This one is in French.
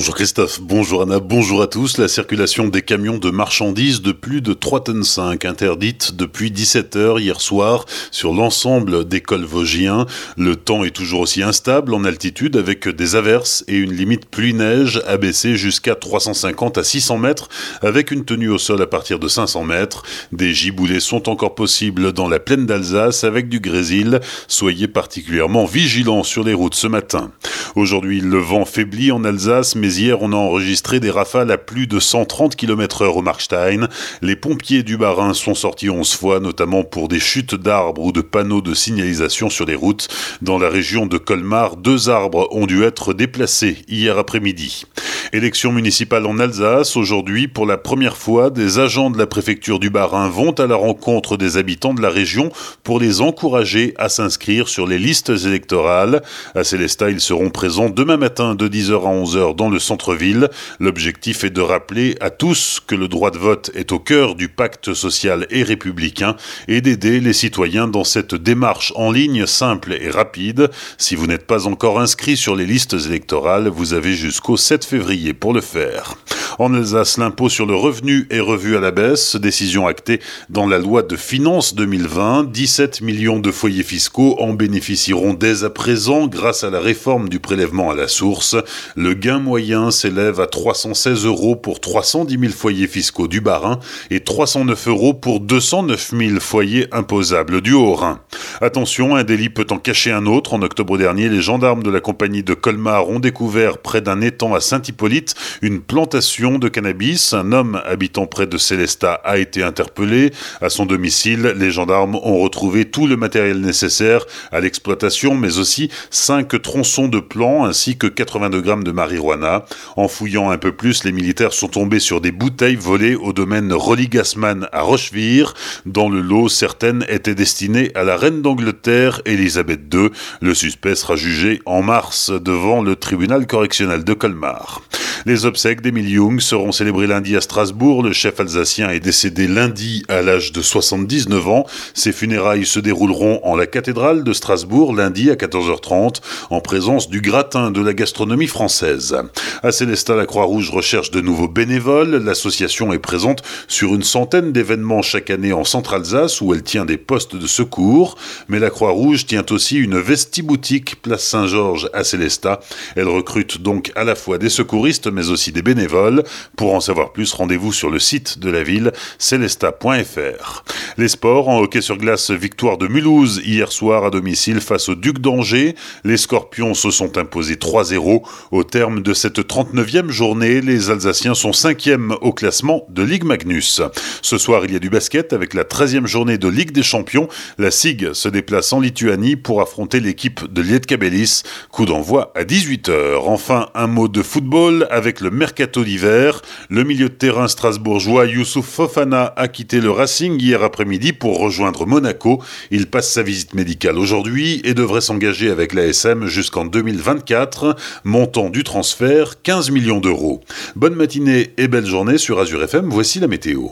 Bonjour Christophe, bonjour Anna, bonjour à tous. La circulation des camions de marchandises de plus de 3 tonnes 5 interdite depuis 17h hier soir sur l'ensemble des cols vosgiens. Le temps est toujours aussi instable en altitude avec des averses et une limite pluie-neige abaissée jusqu'à 350 à 600 mètres avec une tenue au sol à partir de 500 mètres. Des giboulées sont encore possibles dans la plaine d'Alsace avec du grésil. Soyez particulièrement vigilants sur les routes ce matin. Aujourd'hui, le vent faiblit en Alsace, mais hier, on a enregistré des rafales à plus de 130 km heure au Markstein. Les pompiers du Bas-Rhin sont sortis 11 fois, notamment pour des chutes d'arbres ou de panneaux de signalisation sur les routes. Dans la région de Colmar, deux arbres ont dû être déplacés hier après-midi. Élection municipale en Alsace. Aujourd'hui, pour la première fois, des agents de la préfecture du Bas-Rhin vont à la rencontre des habitants de la région pour les encourager à s'inscrire sur les listes électorales. À Célestat, ils seront présents demain matin de 10h à 11h dans le centre-ville. L'objectif est de rappeler à tous que le droit de vote est au cœur du pacte social et républicain et d'aider les citoyens dans cette démarche en ligne simple et rapide. Si vous n'êtes pas encore inscrit sur les listes électorales, vous avez jusqu'au 7 février pour le faire. En Alsace, l'impôt sur le revenu est revu à la baisse, décision actée dans la loi de finances 2020. 17 millions de foyers fiscaux en bénéficieront dès à présent grâce à la réforme du prélèvement à la source. Le gain moyen s'élève à 316 euros pour 310 000 foyers fiscaux du Bas-Rhin et 309 euros pour 209 000 foyers imposables du Haut-Rhin. Attention, un délit peut en cacher un autre. En octobre dernier, les gendarmes de la compagnie de Colmar ont découvert près d'un étang à Saint-Hippolyte une plantation de cannabis. Un homme habitant près de Célestat a été interpellé. À son domicile, les gendarmes ont retrouvé tout le matériel nécessaire à l'exploitation, mais aussi 5 tronçons de plants ainsi que 82 grammes de marijuana. En fouillant un peu plus, les militaires sont tombés sur des bouteilles volées au domaine Rolly-Gassman à Rochevire. Dans le lot, certaines étaient destinées à la reine d'Angleterre, Elisabeth II. Le suspect sera jugé en mars devant le tribunal correctionnel de Colmar. Les obsèques d'Emile Jung seront célébrées lundi à Strasbourg. Le chef alsacien est décédé lundi à l'âge de 79 ans. Ses funérailles se dérouleront en la cathédrale de Strasbourg lundi à 14h30 en présence du gratin de la gastronomie française. À Célestat, la Croix-Rouge recherche de nouveaux bénévoles. L'association est présente sur une centaine d'événements chaque année en Centre-Alsace où elle tient des postes de secours. Mais la Croix-Rouge tient aussi une vestiboutique place Saint-Georges à Célestat. Elle recrute donc à la fois des secouristes mais aussi des bénévoles. Pour en savoir plus, rendez-vous sur le site de la ville, celesta.fr. Les sports, en hockey sur glace, victoire de Mulhouse hier soir à domicile face au Duc d'Angers. Les Scorpions se sont imposés 3-0. Au terme de cette 39e journée, les Alsaciens sont 5e au classement de Ligue Magnus. Ce soir, il y a du basket avec la 13e journée de Ligue des Champions. La SIG se déplace en Lituanie pour affronter l'équipe de Lietkabelis. Coup d'envoi à 18h. Enfin, un mot de football avec le mercato d'hiver. Le milieu de terrain strasbourgeois Youssouf Fofana a quitté le Racing hier après-midi pour rejoindre Monaco. Il passe sa visite médicale aujourd'hui et devrait s'engager avec l'ASM jusqu'en 2024. Montant du transfert 15 millions d'euros. Bonne matinée et belle journée sur Azure FM. Voici la météo.